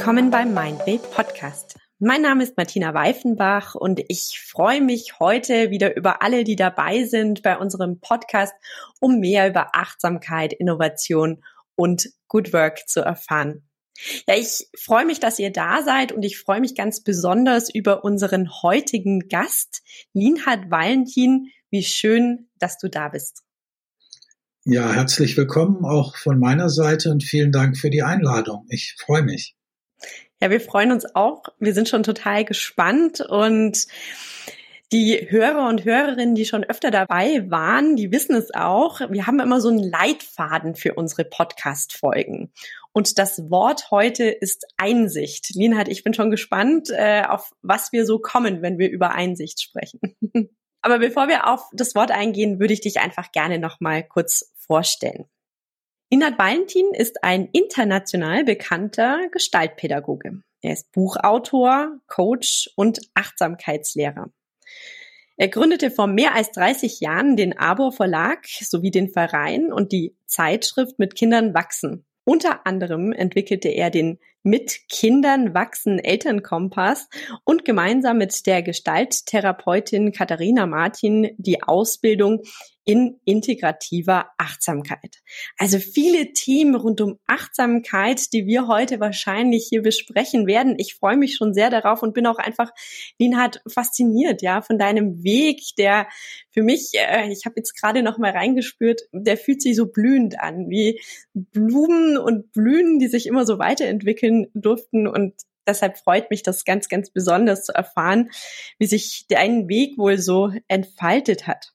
willkommen beim Mindway Podcast. Mein Name ist Martina Weifenbach und ich freue mich heute wieder über alle, die dabei sind bei unserem Podcast, um mehr über Achtsamkeit, Innovation und Good Work zu erfahren. Ja, ich freue mich, dass ihr da seid und ich freue mich ganz besonders über unseren heutigen Gast, Linhard Valentin. Wie schön, dass du da bist. Ja, herzlich willkommen auch von meiner Seite und vielen Dank für die Einladung. Ich freue mich. Ja, wir freuen uns auch. Wir sind schon total gespannt und die Hörer und Hörerinnen, die schon öfter dabei waren, die wissen es auch. Wir haben immer so einen Leitfaden für unsere Podcast-Folgen. Und das Wort heute ist Einsicht. Linhard, ich bin schon gespannt, äh, auf was wir so kommen, wenn wir über Einsicht sprechen. Aber bevor wir auf das Wort eingehen, würde ich dich einfach gerne noch mal kurz vorstellen. Inhard Valentin ist ein international bekannter Gestaltpädagoge. Er ist Buchautor, Coach und Achtsamkeitslehrer. Er gründete vor mehr als 30 Jahren den Arbor Verlag sowie den Verein und die Zeitschrift mit Kindern wachsen. Unter anderem entwickelte er den mit Kindern wachsen Elternkompass und gemeinsam mit der Gestalttherapeutin Katharina Martin die Ausbildung in integrativer Achtsamkeit. Also viele Themen rund um Achtsamkeit, die wir heute wahrscheinlich hier besprechen werden. Ich freue mich schon sehr darauf und bin auch einfach, Linhard, fasziniert, ja, von deinem Weg, der für mich, äh, ich habe jetzt gerade noch mal reingespürt, der fühlt sich so blühend an, wie Blumen und Blühen, die sich immer so weiterentwickeln durften und Deshalb freut mich das ganz, ganz besonders zu erfahren, wie sich dein Weg wohl so entfaltet hat.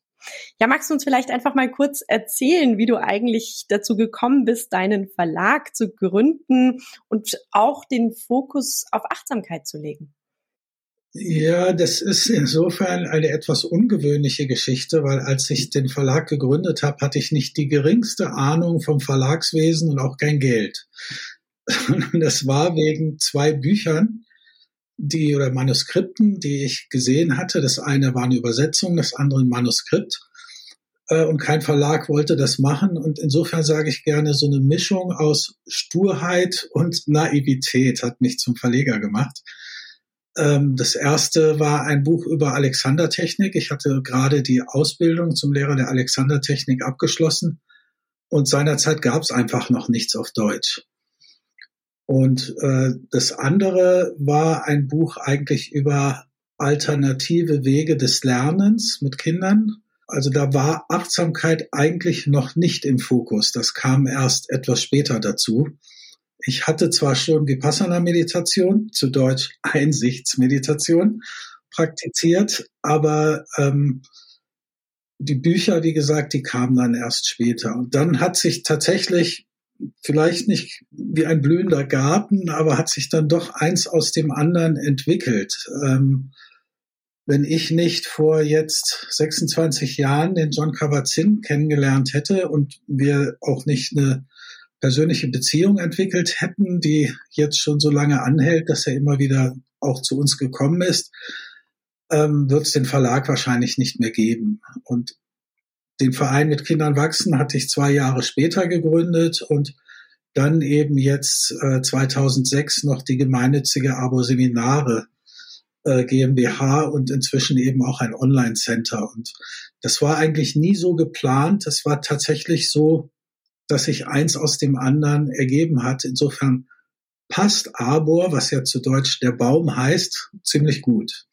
Ja, magst du uns vielleicht einfach mal kurz erzählen, wie du eigentlich dazu gekommen bist, deinen Verlag zu gründen und auch den Fokus auf Achtsamkeit zu legen? Ja, das ist insofern eine etwas ungewöhnliche Geschichte, weil als ich den Verlag gegründet habe, hatte ich nicht die geringste Ahnung vom Verlagswesen und auch kein Geld. Das war wegen zwei Büchern, die oder Manuskripten, die ich gesehen hatte. Das eine war eine Übersetzung, das andere ein Manuskript. Äh, und kein Verlag wollte das machen. Und insofern sage ich gerne, so eine Mischung aus Sturheit und Naivität hat mich zum Verleger gemacht. Ähm, das erste war ein Buch über Alexandertechnik. Ich hatte gerade die Ausbildung zum Lehrer der Alexandertechnik abgeschlossen. Und seinerzeit gab es einfach noch nichts auf Deutsch. Und äh, das andere war ein Buch eigentlich über alternative Wege des Lernens mit Kindern. Also da war Achtsamkeit eigentlich noch nicht im Fokus. Das kam erst etwas später dazu. Ich hatte zwar schon Vipassana-Meditation, zu Deutsch Einsichtsmeditation, praktiziert, aber ähm, die Bücher, wie gesagt, die kamen dann erst später. Und dann hat sich tatsächlich vielleicht nicht wie ein blühender Garten, aber hat sich dann doch eins aus dem anderen entwickelt. Ähm, wenn ich nicht vor jetzt 26 Jahren den John Kabat-Zinn kennengelernt hätte und wir auch nicht eine persönliche Beziehung entwickelt hätten, die jetzt schon so lange anhält, dass er immer wieder auch zu uns gekommen ist, ähm, wird es den Verlag wahrscheinlich nicht mehr geben. Und den Verein mit Kindern wachsen hatte ich zwei Jahre später gegründet und dann eben jetzt äh, 2006 noch die gemeinnützige Abo-Seminare äh, GmbH und inzwischen eben auch ein Online-Center. Und das war eigentlich nie so geplant. Das war tatsächlich so, dass sich eins aus dem anderen ergeben hat. Insofern passt Arbor, was ja zu Deutsch der Baum heißt, ziemlich gut.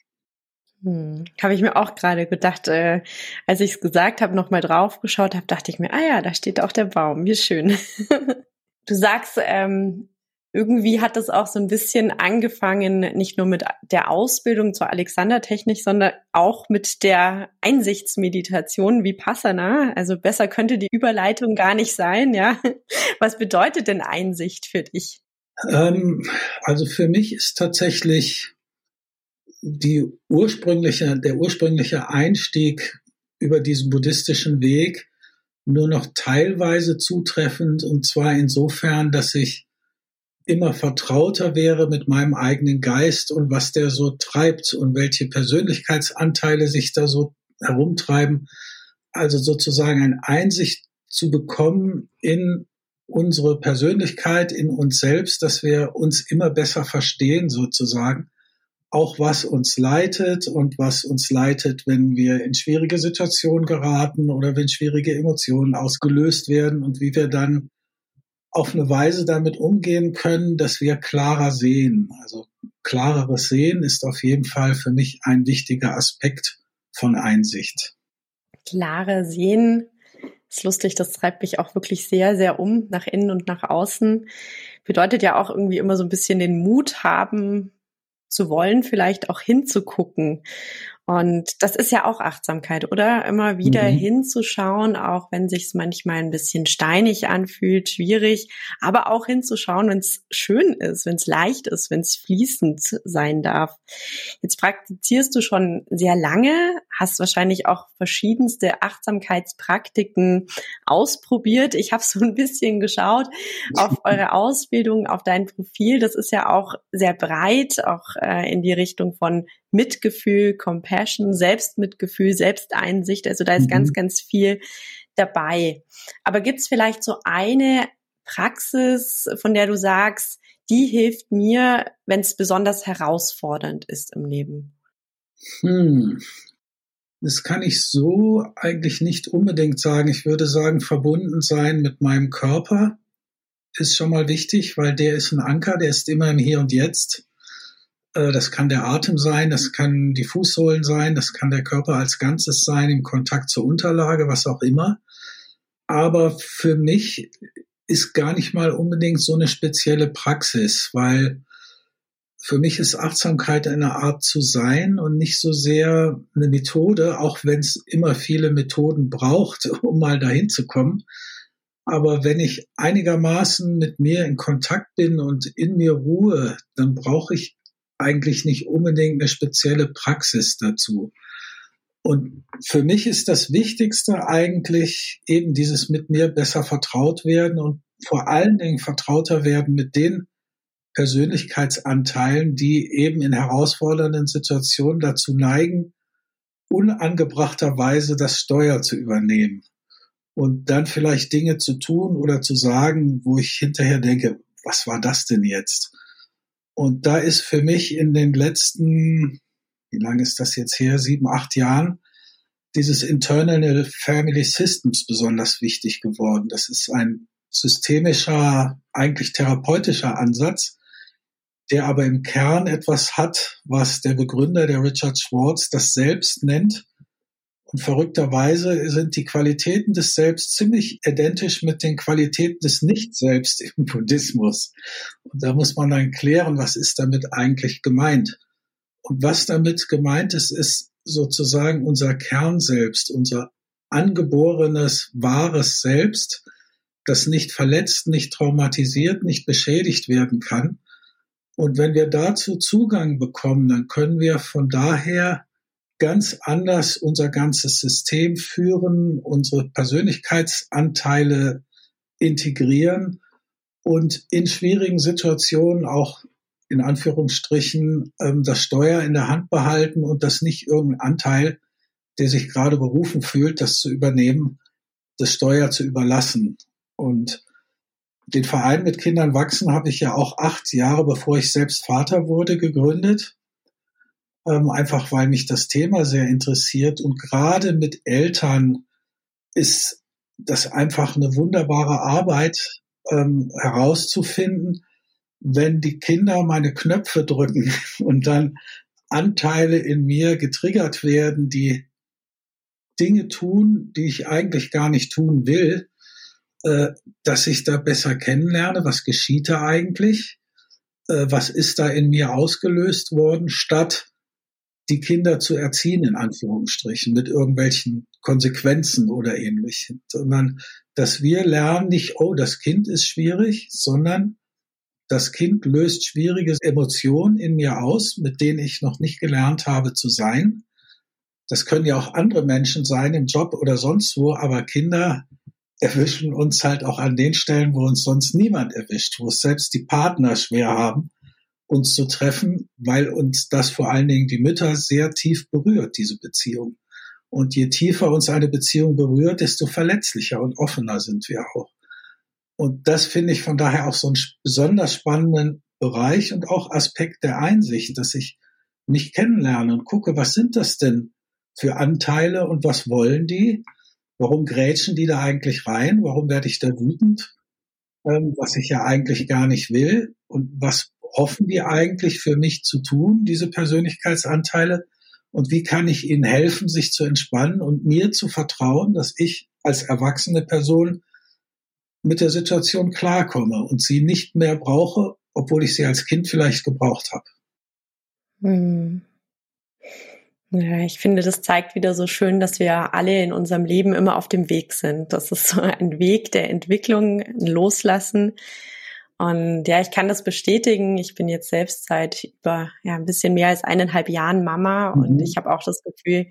Hm. Habe ich mir auch gerade gedacht, äh, als ich es gesagt habe, nochmal drauf geschaut habe, dachte ich mir, ah ja, da steht auch der Baum, wie schön. du sagst, ähm, irgendwie hat das auch so ein bisschen angefangen, nicht nur mit der Ausbildung zur Alexandertechnik, sondern auch mit der Einsichtsmeditation wie Passana. Also besser könnte die Überleitung gar nicht sein, ja. Was bedeutet denn Einsicht für dich? Ähm, also für mich ist tatsächlich die ursprüngliche, der ursprüngliche Einstieg über diesen buddhistischen Weg nur noch teilweise zutreffend und zwar insofern, dass ich immer vertrauter wäre mit meinem eigenen Geist und was der so treibt und welche Persönlichkeitsanteile sich da so herumtreiben. Also sozusagen eine Einsicht zu bekommen in unsere Persönlichkeit in uns selbst, dass wir uns immer besser verstehen sozusagen, auch was uns leitet und was uns leitet, wenn wir in schwierige Situationen geraten oder wenn schwierige Emotionen ausgelöst werden und wie wir dann auf eine Weise damit umgehen können, dass wir klarer sehen. Also klareres Sehen ist auf jeden Fall für mich ein wichtiger Aspekt von Einsicht. Klare Sehen ist lustig, das treibt mich auch wirklich sehr, sehr um, nach innen und nach außen. Bedeutet ja auch irgendwie immer so ein bisschen den Mut haben, zu wollen, vielleicht auch hinzugucken. Und das ist ja auch Achtsamkeit, oder? Immer wieder mhm. hinzuschauen, auch wenn sich's manchmal ein bisschen steinig anfühlt, schwierig, aber auch hinzuschauen, wenn es schön ist, wenn es leicht ist, wenn es fließend sein darf. Jetzt praktizierst du schon sehr lange, hast wahrscheinlich auch verschiedenste Achtsamkeitspraktiken ausprobiert. Ich habe so ein bisschen geschaut auf eure Ausbildung, auf dein Profil. Das ist ja auch sehr breit, auch äh, in die Richtung von Mitgefühl, Compassion, Selbstmitgefühl, Selbsteinsicht. Also da ist mhm. ganz, ganz viel dabei. Aber gibt es vielleicht so eine Praxis, von der du sagst, die hilft mir, wenn es besonders herausfordernd ist im Leben? Hm. Das kann ich so eigentlich nicht unbedingt sagen. Ich würde sagen, verbunden sein mit meinem Körper ist schon mal wichtig, weil der ist ein Anker, der ist immer im Hier und Jetzt. Äh, das kann der Atem sein, das kann die Fußsohlen sein, das kann der Körper als Ganzes sein, im Kontakt zur Unterlage, was auch immer. Aber für mich ist gar nicht mal unbedingt so eine spezielle Praxis, weil für mich ist Achtsamkeit eine Art zu sein und nicht so sehr eine Methode, auch wenn es immer viele Methoden braucht, um mal dahin zu kommen. Aber wenn ich einigermaßen mit mir in Kontakt bin und in mir ruhe, dann brauche ich eigentlich nicht unbedingt eine spezielle Praxis dazu. Und für mich ist das Wichtigste eigentlich eben dieses mit mir besser vertraut werden und vor allen Dingen vertrauter werden mit den Persönlichkeitsanteilen, die eben in herausfordernden Situationen dazu neigen, unangebrachterweise das Steuer zu übernehmen und dann vielleicht Dinge zu tun oder zu sagen, wo ich hinterher denke, was war das denn jetzt? Und da ist für mich in den letzten, wie lange ist das jetzt her, sieben, acht Jahren, dieses Internal Family Systems besonders wichtig geworden. Das ist ein systemischer, eigentlich therapeutischer Ansatz, der aber im Kern etwas hat, was der Begründer, der Richard Schwartz, das Selbst nennt, und verrückterweise sind die Qualitäten des Selbst ziemlich identisch mit den Qualitäten des Nicht-Selbst im Buddhismus. Und da muss man dann klären, was ist damit eigentlich gemeint. Und was damit gemeint ist, ist sozusagen unser Kern selbst, unser angeborenes, wahres Selbst, das nicht verletzt, nicht traumatisiert, nicht beschädigt werden kann. Und wenn wir dazu Zugang bekommen, dann können wir von daher ganz anders unser ganzes System führen, unsere Persönlichkeitsanteile integrieren und in schwierigen Situationen auch in Anführungsstrichen ähm, das Steuer in der Hand behalten und das nicht irgendein Anteil, der sich gerade berufen fühlt, das zu übernehmen, das Steuer zu überlassen. Und den Verein mit Kindern wachsen habe ich ja auch acht Jahre, bevor ich selbst Vater wurde, gegründet ähm, einfach weil mich das Thema sehr interessiert. Und gerade mit Eltern ist das einfach eine wunderbare Arbeit ähm, herauszufinden, wenn die Kinder meine Knöpfe drücken und dann Anteile in mir getriggert werden, die Dinge tun, die ich eigentlich gar nicht tun will, äh, dass ich da besser kennenlerne, was geschieht da eigentlich, äh, was ist da in mir ausgelöst worden, statt die Kinder zu erziehen, in Anführungsstrichen, mit irgendwelchen Konsequenzen oder ähnlichem, sondern dass wir lernen nicht, oh, das Kind ist schwierig, sondern das Kind löst schwierige Emotionen in mir aus, mit denen ich noch nicht gelernt habe zu sein. Das können ja auch andere Menschen sein im Job oder sonst wo, aber Kinder erwischen uns halt auch an den Stellen, wo uns sonst niemand erwischt, wo es selbst die Partner schwer haben, uns zu treffen, weil uns das vor allen Dingen die Mütter sehr tief berührt, diese Beziehung. Und je tiefer uns eine Beziehung berührt, desto verletzlicher und offener sind wir auch. Und das finde ich von daher auch so einen besonders spannenden Bereich und auch Aspekt der Einsicht, dass ich mich kennenlerne und gucke, was sind das denn für Anteile und was wollen die? Warum grätschen die da eigentlich rein? Warum werde ich da wütend? Ähm, was ich ja eigentlich gar nicht will. Und was hoffen die eigentlich für mich zu tun, diese Persönlichkeitsanteile? Und wie kann ich ihnen helfen, sich zu entspannen und mir zu vertrauen, dass ich als erwachsene Person mit der Situation klarkomme und sie nicht mehr brauche, obwohl ich sie als Kind vielleicht gebraucht habe. Hm. Ja, ich finde, das zeigt wieder so schön, dass wir alle in unserem Leben immer auf dem Weg sind. Das ist so ein Weg der Entwicklung, Loslassen. Und ja, ich kann das bestätigen. Ich bin jetzt selbst seit über ja, ein bisschen mehr als eineinhalb Jahren Mama mhm. und ich habe auch das Gefühl,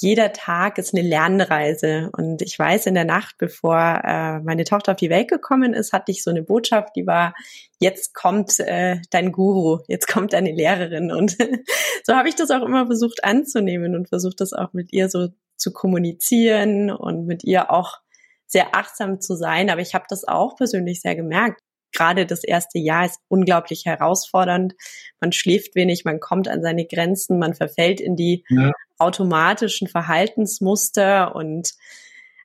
jeder Tag ist eine Lernreise. Und ich weiß, in der Nacht, bevor äh, meine Tochter auf die Welt gekommen ist, hatte ich so eine Botschaft, die war, jetzt kommt äh, dein Guru, jetzt kommt deine Lehrerin. Und so habe ich das auch immer versucht anzunehmen und versucht das auch mit ihr so zu kommunizieren und mit ihr auch sehr achtsam zu sein. Aber ich habe das auch persönlich sehr gemerkt gerade das erste Jahr ist unglaublich herausfordernd. Man schläft wenig, man kommt an seine Grenzen, man verfällt in die ja. automatischen Verhaltensmuster und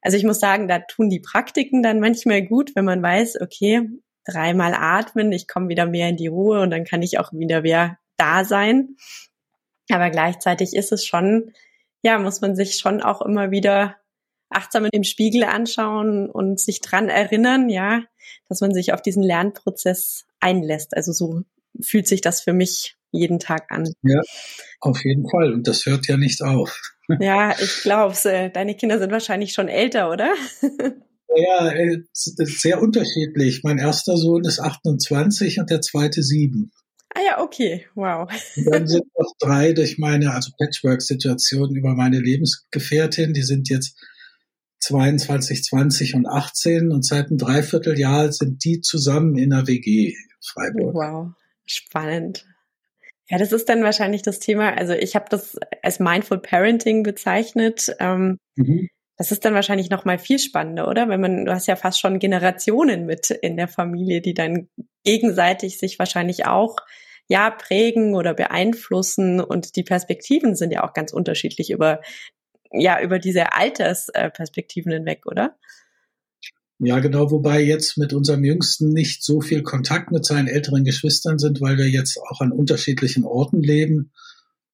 also ich muss sagen, da tun die Praktiken dann manchmal gut, wenn man weiß, okay, dreimal atmen, ich komme wieder mehr in die Ruhe und dann kann ich auch wieder mehr da sein. Aber gleichzeitig ist es schon, ja, muss man sich schon auch immer wieder achtsam im Spiegel anschauen und sich dran erinnern, ja, dass man sich auf diesen Lernprozess einlässt. Also so fühlt sich das für mich jeden Tag an. Ja, auf jeden Fall. Und das hört ja nicht auf. Ja, ich glaube äh, Deine Kinder sind wahrscheinlich schon älter, oder? Ja, äh, sehr unterschiedlich. Mein erster Sohn ist 28 und der zweite sieben. Ah ja, okay, wow. Und dann sind noch drei durch meine, also Patchwork-Situation über meine Lebensgefährtin, die sind jetzt 22, 20 und 18 und seit einem Dreivierteljahr sind die zusammen in der WG Freiburg. Wow, spannend. Ja, das ist dann wahrscheinlich das Thema. Also ich habe das als Mindful Parenting bezeichnet. Ähm, mhm. Das ist dann wahrscheinlich noch mal viel spannender, oder? Wenn man, du hast ja fast schon Generationen mit in der Familie, die dann gegenseitig sich wahrscheinlich auch ja prägen oder beeinflussen und die Perspektiven sind ja auch ganz unterschiedlich über ja über diese Altersperspektiven hinweg, oder? Ja, genau, wobei jetzt mit unserem Jüngsten nicht so viel Kontakt mit seinen älteren Geschwistern sind, weil wir jetzt auch an unterschiedlichen Orten leben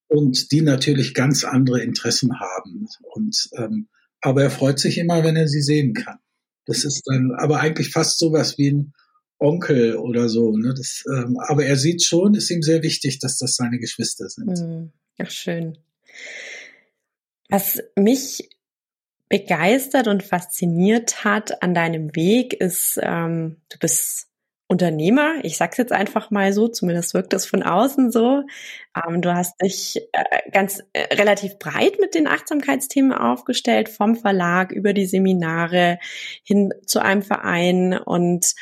und die natürlich ganz andere Interessen haben. Und ähm, aber er freut sich immer, wenn er sie sehen kann. Das ist dann aber eigentlich fast sowas wie ein Onkel oder so. Ne? Das, ähm, aber er sieht schon, ist ihm sehr wichtig, dass das seine Geschwister sind. Hm, ach, schön. Was mich begeistert und fasziniert hat an deinem Weg ist, ähm, du bist Unternehmer. Ich sag's jetzt einfach mal so, zumindest wirkt das von außen so. Ähm, du hast dich äh, ganz äh, relativ breit mit den Achtsamkeitsthemen aufgestellt, vom Verlag über die Seminare hin zu einem Verein und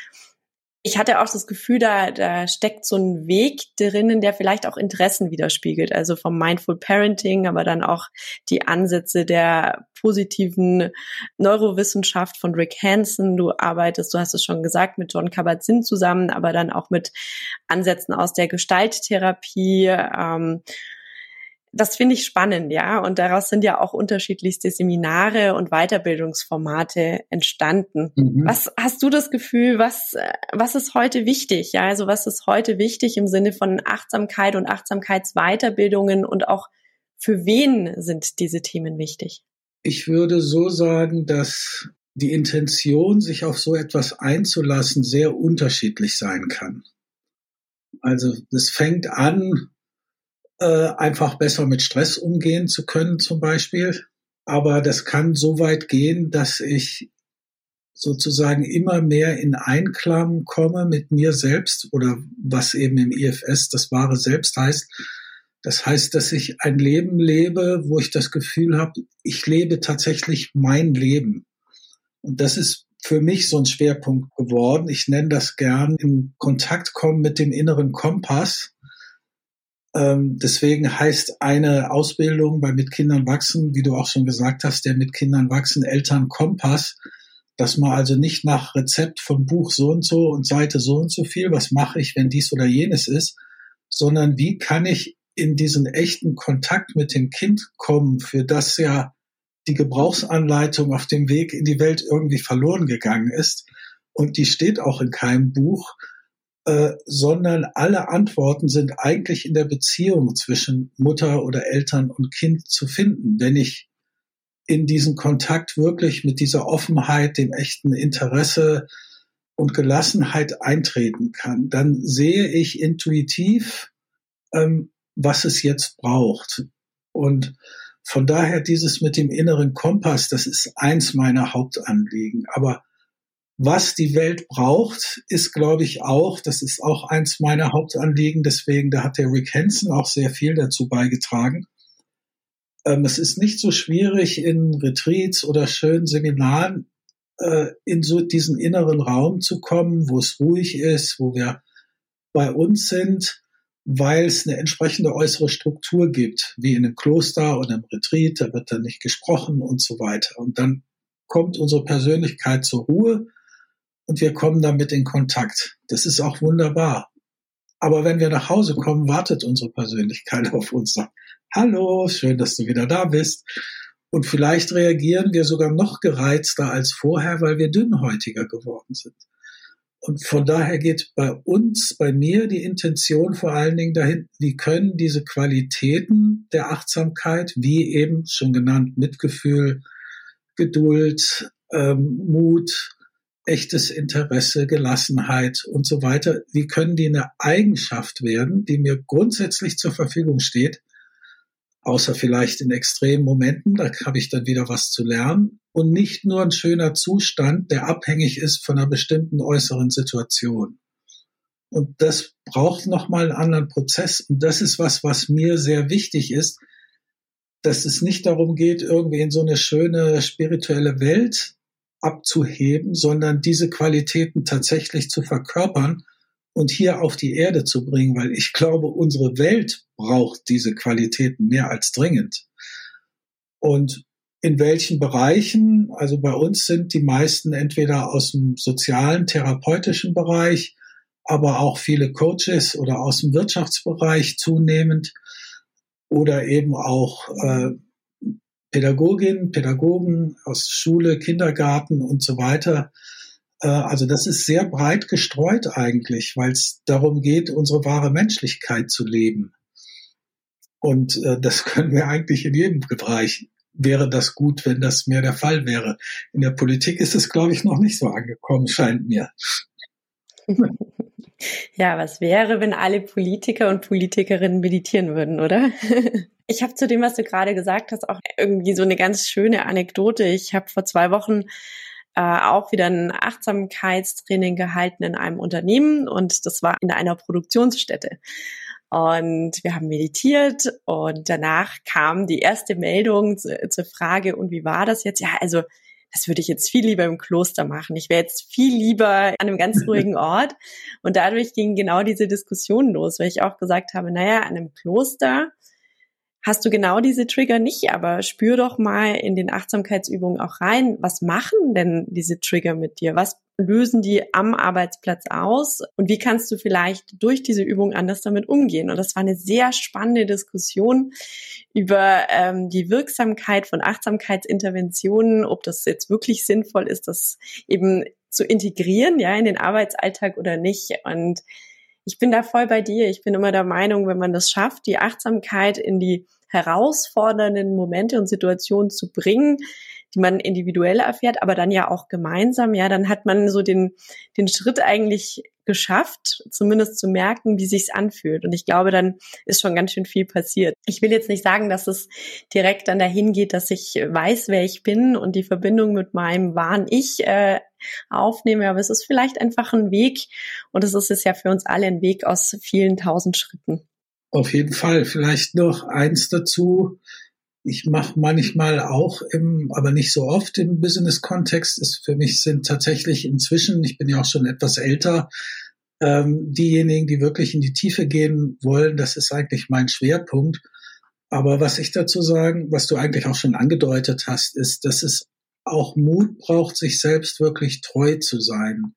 ich hatte auch das Gefühl, da, da steckt so ein Weg drinnen, der vielleicht auch Interessen widerspiegelt. Also vom Mindful Parenting, aber dann auch die Ansätze der positiven Neurowissenschaft von Rick Hansen. Du arbeitest, du hast es schon gesagt, mit John Kabat-Zinn zusammen, aber dann auch mit Ansätzen aus der Gestalttherapie. Ähm, das finde ich spannend, ja. Und daraus sind ja auch unterschiedlichste Seminare und Weiterbildungsformate entstanden. Mhm. Was hast du das Gefühl, was, was ist heute wichtig? Ja, also was ist heute wichtig im Sinne von Achtsamkeit und Achtsamkeitsweiterbildungen und auch für wen sind diese Themen wichtig? Ich würde so sagen, dass die Intention, sich auf so etwas einzulassen, sehr unterschiedlich sein kann. Also es fängt an äh, einfach besser mit Stress umgehen zu können zum Beispiel. Aber das kann so weit gehen, dass ich sozusagen immer mehr in Einklang komme mit mir selbst oder was eben im IFS das wahre Selbst heißt. Das heißt, dass ich ein Leben lebe, wo ich das Gefühl habe, ich lebe tatsächlich mein Leben. Und das ist für mich so ein Schwerpunkt geworden. Ich nenne das gern in Kontakt kommen mit dem inneren Kompass ähm, deswegen heißt eine Ausbildung bei Mit Kindern wachsen, wie du auch schon gesagt hast, der Mit Kindern wachsen Elternkompass, dass man also nicht nach Rezept von Buch so und so und Seite so und so viel, was mache ich, wenn dies oder jenes ist, sondern wie kann ich in diesen echten Kontakt mit dem Kind kommen, für das ja die Gebrauchsanleitung auf dem Weg in die Welt irgendwie verloren gegangen ist. Und die steht auch in keinem Buch, äh, sondern alle Antworten sind eigentlich in der Beziehung zwischen Mutter oder Eltern und Kind zu finden. Wenn ich in diesen Kontakt wirklich mit dieser Offenheit, dem echten Interesse und Gelassenheit eintreten kann, dann sehe ich intuitiv, ähm, was es jetzt braucht. Und von daher dieses mit dem inneren Kompass, das ist eins meiner Hauptanliegen. Aber was die Welt braucht, ist, glaube ich, auch, das ist auch eins meiner Hauptanliegen. Deswegen, da hat der Rick Hansen auch sehr viel dazu beigetragen. Ähm, es ist nicht so schwierig, in Retreats oder schönen Seminaren äh, in so diesen inneren Raum zu kommen, wo es ruhig ist, wo wir bei uns sind, weil es eine entsprechende äußere Struktur gibt, wie in einem Kloster oder im Retreat, da wird dann nicht gesprochen und so weiter. Und dann kommt unsere Persönlichkeit zur Ruhe und wir kommen damit in Kontakt. Das ist auch wunderbar. Aber wenn wir nach Hause kommen, wartet unsere Persönlichkeit auf uns. Sagt, Hallo, schön, dass du wieder da bist. Und vielleicht reagieren wir sogar noch gereizter als vorher, weil wir dünnhäutiger geworden sind. Und von daher geht bei uns, bei mir die Intention vor allen Dingen dahin, wie können diese Qualitäten der Achtsamkeit, wie eben schon genannt, Mitgefühl, Geduld, ähm, Mut, echtes Interesse, Gelassenheit und so weiter, wie können die eine Eigenschaft werden, die mir grundsätzlich zur Verfügung steht, außer vielleicht in extremen Momenten, da habe ich dann wieder was zu lernen und nicht nur ein schöner Zustand, der abhängig ist von einer bestimmten äußeren Situation. Und das braucht nochmal einen anderen Prozess. Und das ist was, was mir sehr wichtig ist, dass es nicht darum geht, irgendwie in so eine schöne spirituelle Welt abzuheben, sondern diese Qualitäten tatsächlich zu verkörpern und hier auf die Erde zu bringen, weil ich glaube, unsere Welt braucht diese Qualitäten mehr als dringend. Und in welchen Bereichen, also bei uns sind die meisten entweder aus dem sozialen, therapeutischen Bereich, aber auch viele Coaches oder aus dem Wirtschaftsbereich zunehmend oder eben auch äh, Pädagoginnen, Pädagogen aus Schule, Kindergarten und so weiter. Äh, also das ist sehr breit gestreut eigentlich, weil es darum geht, unsere wahre Menschlichkeit zu leben. Und äh, das können wir eigentlich in jedem Bereich. Wäre das gut, wenn das mehr der Fall wäre. In der Politik ist es, glaube ich, noch nicht so angekommen, scheint mir. Ja, was wäre, wenn alle Politiker und Politikerinnen meditieren würden, oder? Ich habe zu dem, was du gerade gesagt hast, auch irgendwie so eine ganz schöne Anekdote. Ich habe vor zwei Wochen äh, auch wieder ein Achtsamkeitstraining gehalten in einem Unternehmen und das war in einer Produktionsstätte. Und wir haben meditiert und danach kam die erste Meldung zu, zur Frage, und wie war das jetzt? Ja, also das würde ich jetzt viel lieber im Kloster machen. Ich wäre jetzt viel lieber an einem ganz ruhigen Ort. Und dadurch ging genau diese Diskussion los, weil ich auch gesagt habe, naja, an einem Kloster hast du genau diese Trigger nicht, aber spür doch mal in den Achtsamkeitsübungen auch rein, was machen denn diese Trigger mit dir? Was lösen die am Arbeitsplatz aus? Und wie kannst du vielleicht durch diese Übung anders damit umgehen? Und das war eine sehr spannende Diskussion über ähm, die Wirksamkeit von Achtsamkeitsinterventionen, ob das jetzt wirklich sinnvoll ist, das eben zu integrieren, ja, in den Arbeitsalltag oder nicht. Und ich bin da voll bei dir. Ich bin immer der Meinung, wenn man das schafft, die Achtsamkeit in die herausfordernden Momente und Situationen zu bringen, die man individuell erfährt, aber dann ja auch gemeinsam, ja, dann hat man so den, den Schritt eigentlich geschafft, zumindest zu merken, wie sich's anfühlt. Und ich glaube, dann ist schon ganz schön viel passiert. Ich will jetzt nicht sagen, dass es direkt dann dahin geht, dass ich weiß, wer ich bin und die Verbindung mit meinem wahren Ich äh, aufnehme, aber es ist vielleicht einfach ein Weg und es ist es ja für uns alle ein Weg aus vielen tausend Schritten. Auf jeden Fall. Vielleicht noch eins dazu. Ich mache manchmal auch im, aber nicht so oft im Business-Kontext. Ist für mich sind tatsächlich inzwischen, ich bin ja auch schon etwas älter, ähm, diejenigen, die wirklich in die Tiefe gehen wollen, das ist eigentlich mein Schwerpunkt. Aber was ich dazu sagen, was du eigentlich auch schon angedeutet hast, ist, dass es auch Mut braucht, sich selbst wirklich treu zu sein.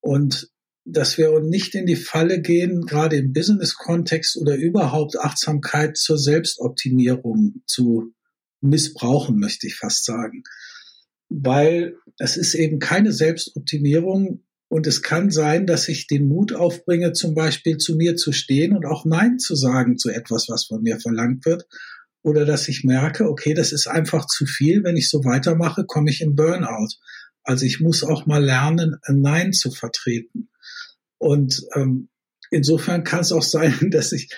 Und dass wir nicht in die Falle gehen, gerade im Business-Kontext oder überhaupt Achtsamkeit zur Selbstoptimierung zu missbrauchen, möchte ich fast sagen. Weil es ist eben keine Selbstoptimierung und es kann sein, dass ich den Mut aufbringe, zum Beispiel zu mir zu stehen und auch Nein zu sagen zu etwas, was von mir verlangt wird. Oder dass ich merke, okay, das ist einfach zu viel. Wenn ich so weitermache, komme ich in Burnout. Also ich muss auch mal lernen, ein Nein zu vertreten. Und ähm, insofern kann es auch sein, dass ich,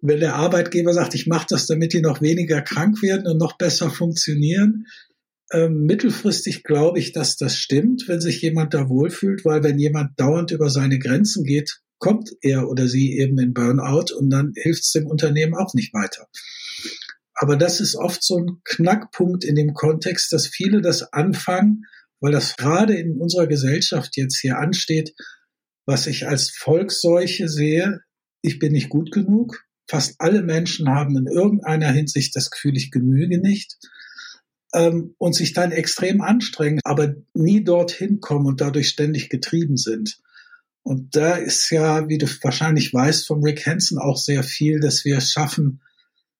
wenn der Arbeitgeber sagt, ich mache das, damit die noch weniger krank werden und noch besser funktionieren, ähm, mittelfristig glaube ich, dass das stimmt, wenn sich jemand da wohlfühlt, weil wenn jemand dauernd über seine Grenzen geht, kommt er oder sie eben in Burnout und dann hilft es dem Unternehmen auch nicht weiter. Aber das ist oft so ein Knackpunkt in dem Kontext, dass viele das anfangen, weil das gerade in unserer Gesellschaft jetzt hier ansteht, was ich als Volksseuche sehe, ich bin nicht gut genug. Fast alle Menschen haben in irgendeiner Hinsicht das Gefühl, ich genüge nicht ähm, und sich dann extrem anstrengen, aber nie dorthin kommen und dadurch ständig getrieben sind. Und da ist ja, wie du wahrscheinlich weißt, vom Rick Hansen auch sehr viel, dass wir es schaffen,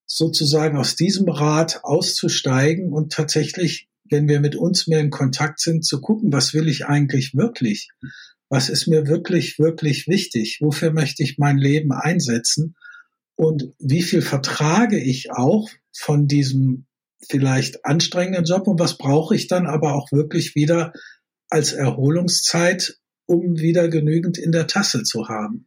sozusagen aus diesem Rad auszusteigen und tatsächlich, wenn wir mit uns mehr in Kontakt sind, zu gucken, was will ich eigentlich wirklich? Was ist mir wirklich, wirklich wichtig, wofür möchte ich mein Leben einsetzen und wie viel vertrage ich auch von diesem vielleicht anstrengenden Job und was brauche ich dann aber auch wirklich wieder als Erholungszeit, um wieder genügend in der Tasse zu haben.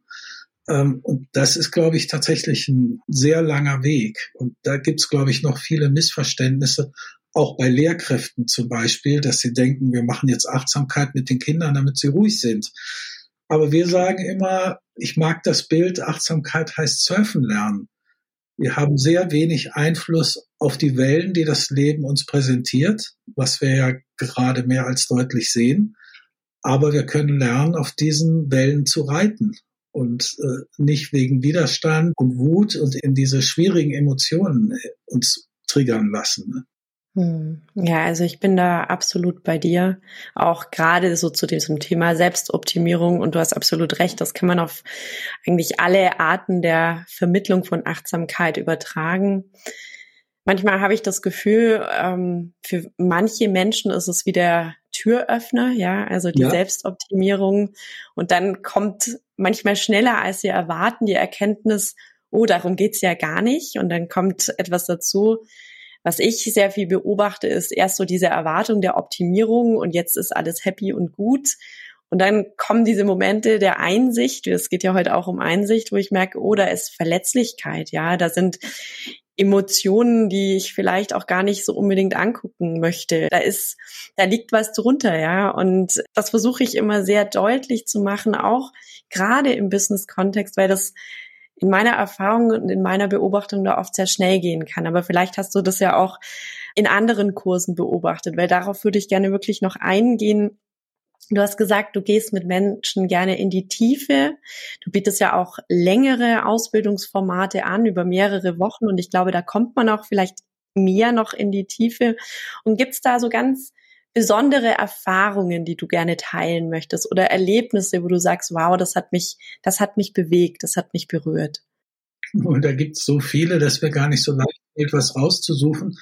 Ähm, und das ist, glaube ich, tatsächlich ein sehr langer Weg. Und da gibt's, glaube ich, noch viele Missverständnisse auch bei Lehrkräften zum Beispiel, dass sie denken, wir machen jetzt Achtsamkeit mit den Kindern, damit sie ruhig sind. Aber wir sagen immer, ich mag das Bild, Achtsamkeit heißt surfen lernen. Wir haben sehr wenig Einfluss auf die Wellen, die das Leben uns präsentiert, was wir ja gerade mehr als deutlich sehen. Aber wir können lernen, auf diesen Wellen zu reiten und äh, nicht wegen Widerstand und Wut und in diese schwierigen Emotionen äh, uns triggern lassen. Ne? Hm. Ja, also ich bin da absolut bei dir. Auch gerade so zu diesem Thema Selbstoptimierung. Und du hast absolut recht. Das kann man auf eigentlich alle Arten der Vermittlung von Achtsamkeit übertragen. Manchmal habe ich das Gefühl, ähm, für manche Menschen ist es wie der Türöffner, ja, also die ja. Selbstoptimierung. Und dann kommt manchmal schneller, als sie erwarten, die Erkenntnis, oh, darum geht's ja gar nicht. Und dann kommt etwas dazu, was ich sehr viel beobachte, ist erst so diese Erwartung der Optimierung und jetzt ist alles happy und gut. Und dann kommen diese Momente der Einsicht, es geht ja heute auch um Einsicht, wo ich merke, oh, da ist Verletzlichkeit, ja, da sind Emotionen, die ich vielleicht auch gar nicht so unbedingt angucken möchte. Da ist, da liegt was drunter, ja. Und das versuche ich immer sehr deutlich zu machen, auch gerade im Business-Kontext, weil das in meiner Erfahrung und in meiner Beobachtung da oft sehr schnell gehen kann. Aber vielleicht hast du das ja auch in anderen Kursen beobachtet, weil darauf würde ich gerne wirklich noch eingehen. Du hast gesagt, du gehst mit Menschen gerne in die Tiefe. Du bietest ja auch längere Ausbildungsformate an über mehrere Wochen und ich glaube, da kommt man auch vielleicht mehr noch in die Tiefe. Und gibt's da so ganz besondere Erfahrungen, die du gerne teilen möchtest oder Erlebnisse, wo du sagst, wow, das hat mich, das hat mich bewegt, das hat mich berührt? Und da gibt es so viele, dass wir gar nicht so leicht etwas rauszusuchen.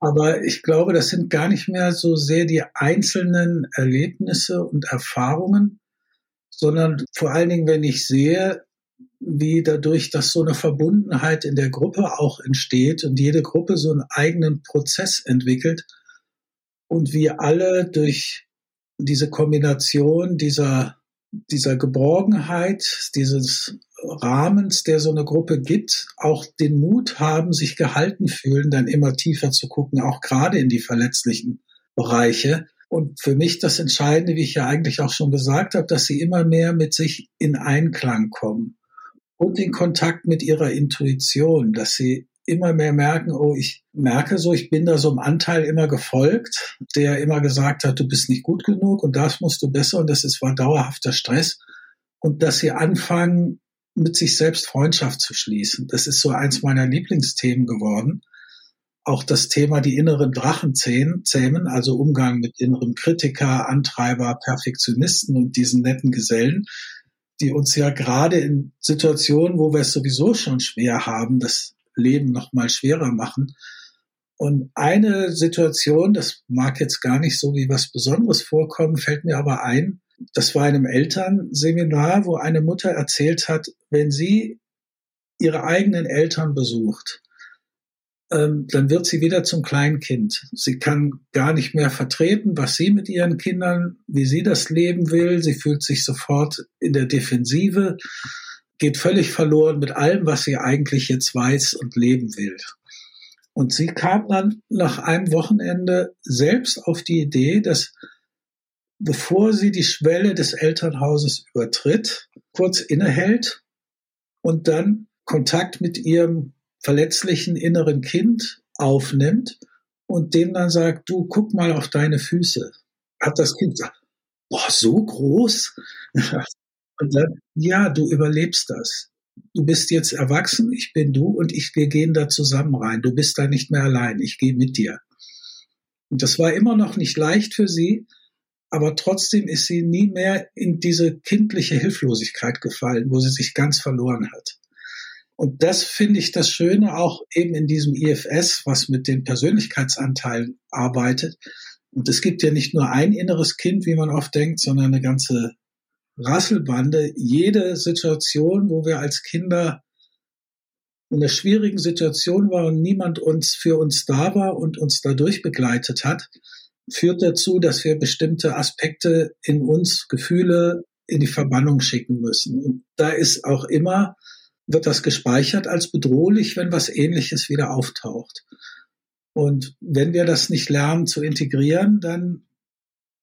Aber ich glaube, das sind gar nicht mehr so sehr die einzelnen Erlebnisse und Erfahrungen, sondern vor allen Dingen, wenn ich sehe, wie dadurch, dass so eine Verbundenheit in der Gruppe auch entsteht und jede Gruppe so einen eigenen Prozess entwickelt, und wir alle durch diese Kombination dieser, dieser Geborgenheit, dieses Rahmens, der so eine Gruppe gibt, auch den Mut haben, sich gehalten fühlen, dann immer tiefer zu gucken, auch gerade in die verletzlichen Bereiche. Und für mich das Entscheidende, wie ich ja eigentlich auch schon gesagt habe, dass sie immer mehr mit sich in Einklang kommen und in Kontakt mit ihrer Intuition, dass sie immer mehr merken, oh, ich merke so, ich bin da so einem Anteil immer gefolgt, der immer gesagt hat, du bist nicht gut genug und das musst du besser und das ist war dauerhafter Stress. Und dass sie anfangen, mit sich selbst Freundschaft zu schließen. Das ist so eins meiner Lieblingsthemen geworden. auch das Thema die inneren Drachen zähmen, also Umgang mit inneren Kritiker, Antreiber, Perfektionisten und diesen netten Gesellen, die uns ja gerade in Situationen, wo wir es sowieso schon schwer haben, das Leben noch mal schwerer machen. Und eine Situation, das mag jetzt gar nicht so wie was Besonderes vorkommen, fällt mir aber ein. Das war in einem Elternseminar, wo eine Mutter erzählt hat, wenn sie ihre eigenen Eltern besucht, ähm, dann wird sie wieder zum kleinen Kind. Sie kann gar nicht mehr vertreten, was sie mit ihren Kindern, wie sie das leben will. Sie fühlt sich sofort in der Defensive, geht völlig verloren mit allem, was sie eigentlich jetzt weiß und leben will. Und sie kam dann nach einem Wochenende selbst auf die Idee, dass bevor sie die Schwelle des Elternhauses übertritt, kurz innehält und dann Kontakt mit ihrem verletzlichen inneren Kind aufnimmt und dem dann sagt, du guck mal auf deine Füße. Hat das Kind gesagt, boah, so groß? Und dann, ja, du überlebst das. Du bist jetzt erwachsen, ich bin du und ich, wir gehen da zusammen rein. Du bist da nicht mehr allein, ich gehe mit dir. Und das war immer noch nicht leicht für sie, aber trotzdem ist sie nie mehr in diese kindliche Hilflosigkeit gefallen, wo sie sich ganz verloren hat. Und das finde ich das Schöne auch eben in diesem IFS, was mit den Persönlichkeitsanteilen arbeitet. Und es gibt ja nicht nur ein inneres Kind, wie man oft denkt, sondern eine ganze Rasselbande. Jede Situation, wo wir als Kinder in einer schwierigen Situation waren und niemand uns für uns da war und uns dadurch begleitet hat, führt dazu, dass wir bestimmte Aspekte in uns, Gefühle in die Verbannung schicken müssen. Und da ist auch immer wird das gespeichert als bedrohlich, wenn was Ähnliches wieder auftaucht. Und wenn wir das nicht lernen zu integrieren, dann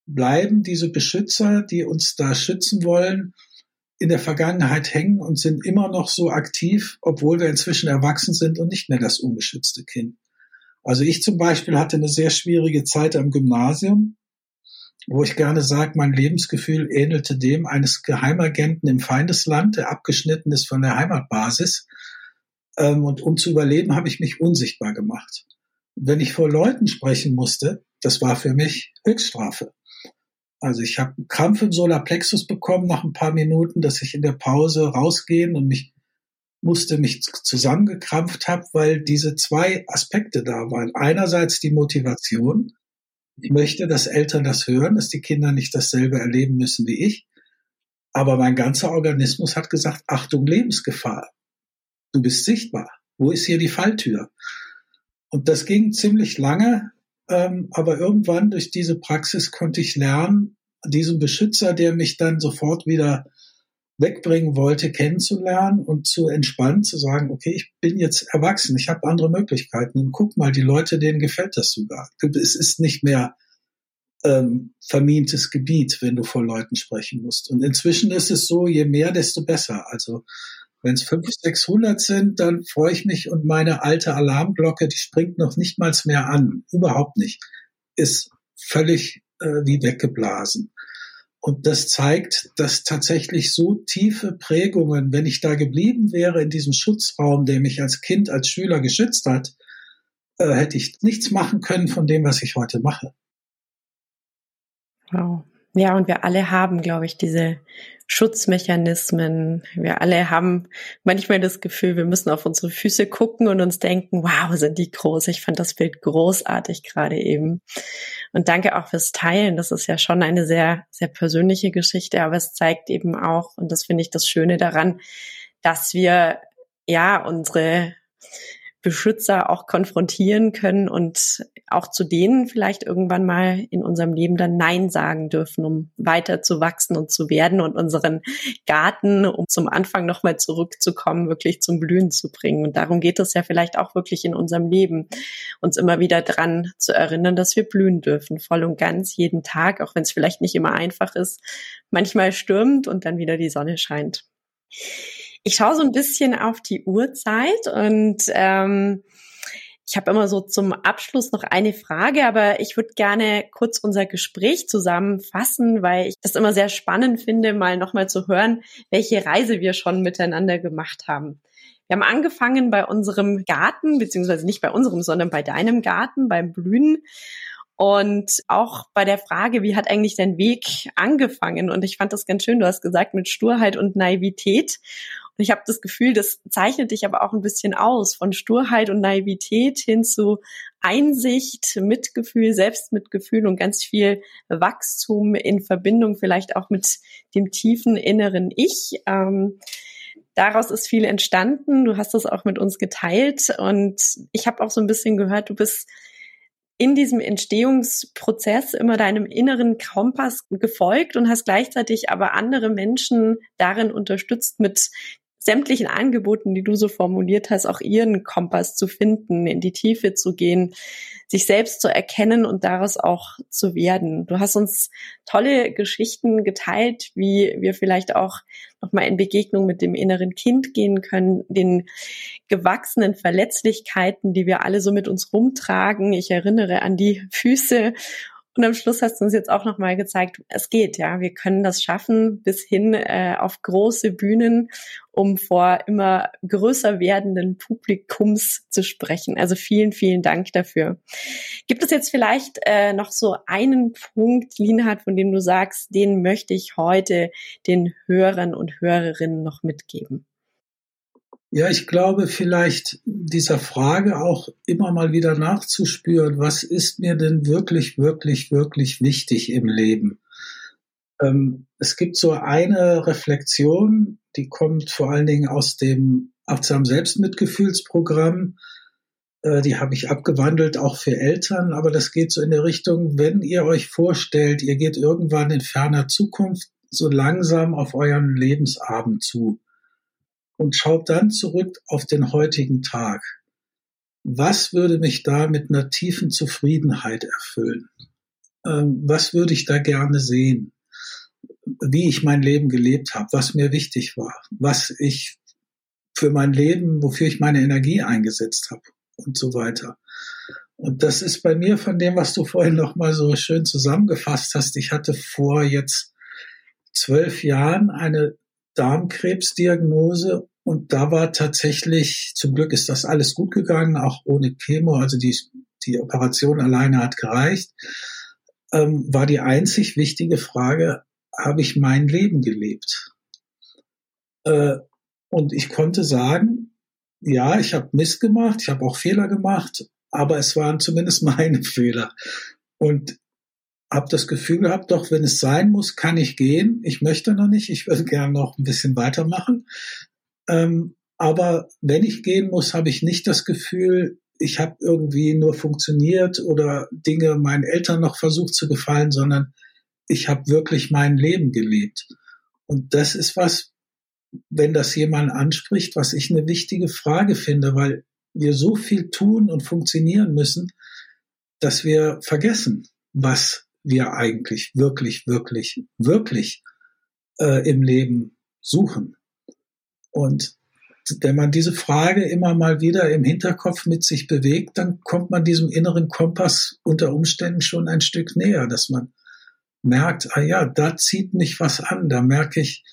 bleiben diese Beschützer, die uns da schützen wollen, in der Vergangenheit hängen und sind immer noch so aktiv, obwohl wir inzwischen erwachsen sind und nicht mehr das ungeschützte Kind. Also ich zum Beispiel hatte eine sehr schwierige Zeit am Gymnasium wo ich gerne sage, mein Lebensgefühl ähnelte dem eines Geheimagenten im Feindesland, der abgeschnitten ist von der Heimatbasis. Ähm, und um zu überleben, habe ich mich unsichtbar gemacht. wenn ich vor Leuten sprechen musste, das war für mich Höchststrafe. Also ich habe einen Krampf im Solarplexus bekommen nach ein paar Minuten, dass ich in der Pause rausgehen und mich musste mich zusammengekrampft habe, weil diese zwei Aspekte da waren. Einerseits die Motivation, ich möchte, dass Eltern das hören, dass die Kinder nicht dasselbe erleben müssen wie ich. Aber mein ganzer Organismus hat gesagt, Achtung, Lebensgefahr. Du bist sichtbar. Wo ist hier die Falltür? Und das ging ziemlich lange, ähm, aber irgendwann durch diese Praxis konnte ich lernen, diesen Beschützer, der mich dann sofort wieder wegbringen wollte, kennenzulernen und zu entspannen, zu sagen, okay, ich bin jetzt erwachsen, ich habe andere Möglichkeiten und guck mal, die Leute, denen gefällt das sogar. Es ist nicht mehr ähm, vermintes Gebiet, wenn du vor Leuten sprechen musst. Und inzwischen ist es so, je mehr, desto besser. Also wenn es 500, 600 sind, dann freue ich mich und meine alte Alarmglocke, die springt noch nicht mal mehr an. Überhaupt nicht. Ist völlig äh, wie weggeblasen. Und das zeigt, dass tatsächlich so tiefe Prägungen, wenn ich da geblieben wäre in diesem Schutzraum, der mich als Kind, als Schüler geschützt hat, äh, hätte ich nichts machen können von dem, was ich heute mache. Wow. Ja, und wir alle haben, glaube ich, diese Schutzmechanismen. Wir alle haben manchmal das Gefühl, wir müssen auf unsere Füße gucken und uns denken, wow, sind die groß. Ich fand das Bild großartig gerade eben. Und danke auch fürs Teilen. Das ist ja schon eine sehr, sehr persönliche Geschichte, aber es zeigt eben auch, und das finde ich das Schöne daran, dass wir ja unsere Beschützer auch konfrontieren können und auch zu denen vielleicht irgendwann mal in unserem Leben dann Nein sagen dürfen, um weiter zu wachsen und zu werden und unseren Garten, um zum Anfang nochmal zurückzukommen, wirklich zum Blühen zu bringen. Und darum geht es ja vielleicht auch wirklich in unserem Leben, uns immer wieder dran zu erinnern, dass wir blühen dürfen, voll und ganz jeden Tag, auch wenn es vielleicht nicht immer einfach ist, manchmal stürmt und dann wieder die Sonne scheint. Ich schaue so ein bisschen auf die Uhrzeit und ähm, ich habe immer so zum Abschluss noch eine Frage, aber ich würde gerne kurz unser Gespräch zusammenfassen, weil ich das immer sehr spannend finde, mal nochmal zu hören, welche Reise wir schon miteinander gemacht haben. Wir haben angefangen bei unserem Garten, beziehungsweise nicht bei unserem, sondern bei deinem Garten, beim Blühen. Und auch bei der Frage, wie hat eigentlich dein Weg angefangen? Und ich fand das ganz schön, du hast gesagt, mit Sturheit und Naivität. Ich habe das Gefühl, das zeichnet dich aber auch ein bisschen aus, von Sturheit und Naivität hin zu Einsicht, Mitgefühl, Selbstmitgefühl und ganz viel Wachstum in Verbindung vielleicht auch mit dem tiefen inneren Ich. Ähm, daraus ist viel entstanden. Du hast das auch mit uns geteilt und ich habe auch so ein bisschen gehört, du bist in diesem Entstehungsprozess immer deinem inneren Kompass gefolgt und hast gleichzeitig aber andere Menschen darin unterstützt mit sämtlichen Angeboten, die du so formuliert hast, auch ihren Kompass zu finden, in die Tiefe zu gehen, sich selbst zu erkennen und daraus auch zu werden. Du hast uns tolle Geschichten geteilt, wie wir vielleicht auch nochmal in Begegnung mit dem inneren Kind gehen können, den gewachsenen Verletzlichkeiten, die wir alle so mit uns rumtragen. Ich erinnere an die Füße und am Schluss hast du uns jetzt auch nochmal gezeigt, es geht, ja. Wir können das schaffen bis hin äh, auf große Bühnen, um vor immer größer werdenden Publikums zu sprechen. Also vielen, vielen Dank dafür. Gibt es jetzt vielleicht äh, noch so einen Punkt, Linhard, von dem du sagst, den möchte ich heute den Hörern und Hörerinnen noch mitgeben? Ja, ich glaube vielleicht dieser Frage auch immer mal wieder nachzuspüren, was ist mir denn wirklich, wirklich, wirklich wichtig im Leben? Ähm, es gibt so eine Reflexion, die kommt vor allen Dingen aus dem achtsam Selbstmitgefühlsprogramm. Äh, die habe ich abgewandelt auch für Eltern, aber das geht so in der Richtung, wenn ihr euch vorstellt, ihr geht irgendwann in ferner Zukunft so langsam auf euren Lebensabend zu und schaut dann zurück auf den heutigen Tag. Was würde mich da mit einer tiefen Zufriedenheit erfüllen? Ähm, was würde ich da gerne sehen? Wie ich mein Leben gelebt habe, was mir wichtig war, was ich für mein Leben, wofür ich meine Energie eingesetzt habe und so weiter. Und das ist bei mir von dem, was du vorhin noch mal so schön zusammengefasst hast. Ich hatte vor jetzt zwölf Jahren eine Darmkrebsdiagnose und da war tatsächlich, zum Glück ist das alles gut gegangen, auch ohne Chemo, also die, die Operation alleine hat gereicht, ähm, war die einzig wichtige Frage, habe ich mein Leben gelebt? Äh, und ich konnte sagen, ja, ich habe Mist gemacht, ich habe auch Fehler gemacht, aber es waren zumindest meine Fehler. Und habe das Gefühl gehabt, doch wenn es sein muss, kann ich gehen. Ich möchte noch nicht, ich würde gerne noch ein bisschen weitermachen. Ähm, aber wenn ich gehen muss, habe ich nicht das Gefühl, ich habe irgendwie nur funktioniert oder Dinge meinen Eltern noch versucht zu gefallen, sondern ich habe wirklich mein Leben gelebt. Und das ist was, wenn das jemand anspricht, was ich eine wichtige Frage finde, weil wir so viel tun und funktionieren müssen, dass wir vergessen, was wir eigentlich wirklich, wirklich, wirklich äh, im Leben suchen. Und wenn man diese Frage immer mal wieder im Hinterkopf mit sich bewegt, dann kommt man diesem inneren Kompass unter Umständen schon ein Stück näher, dass man merkt, ah ja, da zieht mich was an, da merke ich,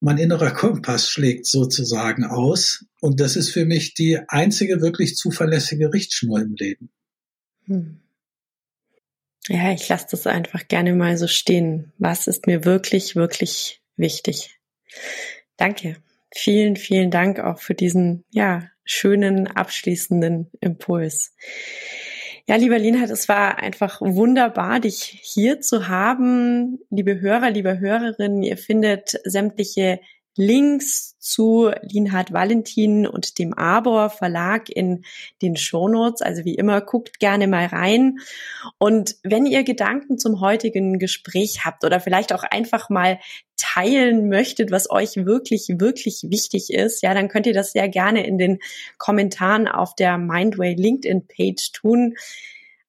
mein innerer Kompass schlägt sozusagen aus. Und das ist für mich die einzige wirklich zuverlässige Richtschnur im Leben. Hm. Ja, ich lasse das einfach gerne mal so stehen. Was ist mir wirklich, wirklich wichtig? Danke. Vielen, vielen Dank auch für diesen, ja, schönen abschließenden Impuls. Ja, lieber Linhard, es war einfach wunderbar, dich hier zu haben. Liebe Hörer, liebe Hörerinnen, ihr findet sämtliche Links zu Linhard Valentin und dem Arbor Verlag in den Shownotes. Also wie immer, guckt gerne mal rein. Und wenn ihr Gedanken zum heutigen Gespräch habt oder vielleicht auch einfach mal teilen möchtet, was euch wirklich, wirklich wichtig ist, ja, dann könnt ihr das sehr gerne in den Kommentaren auf der Mindway LinkedIn Page tun.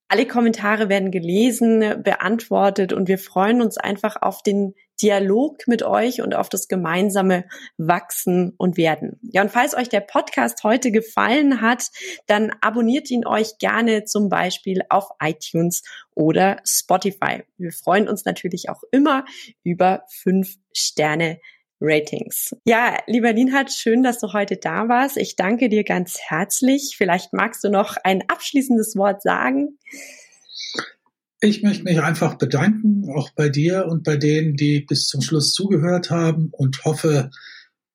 Alle Kommentare werden gelesen, beantwortet und wir freuen uns einfach auf den Dialog mit euch und auf das gemeinsame Wachsen und Werden. Ja, und falls euch der Podcast heute gefallen hat, dann abonniert ihn euch gerne zum Beispiel auf iTunes oder Spotify. Wir freuen uns natürlich auch immer über fünf Sterne Ratings. Ja, lieber Linhard, schön, dass du heute da warst. Ich danke dir ganz herzlich. Vielleicht magst du noch ein abschließendes Wort sagen. Ich möchte mich einfach bedanken, auch bei dir und bei denen, die bis zum Schluss zugehört haben und hoffe,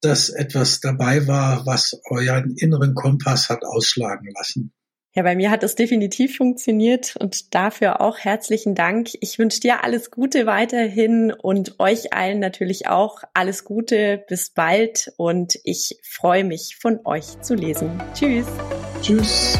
dass etwas dabei war, was euren inneren Kompass hat ausschlagen lassen. Ja, bei mir hat es definitiv funktioniert und dafür auch herzlichen Dank. Ich wünsche dir alles Gute weiterhin und euch allen natürlich auch alles Gute. Bis bald und ich freue mich von euch zu lesen. Tschüss. Tschüss.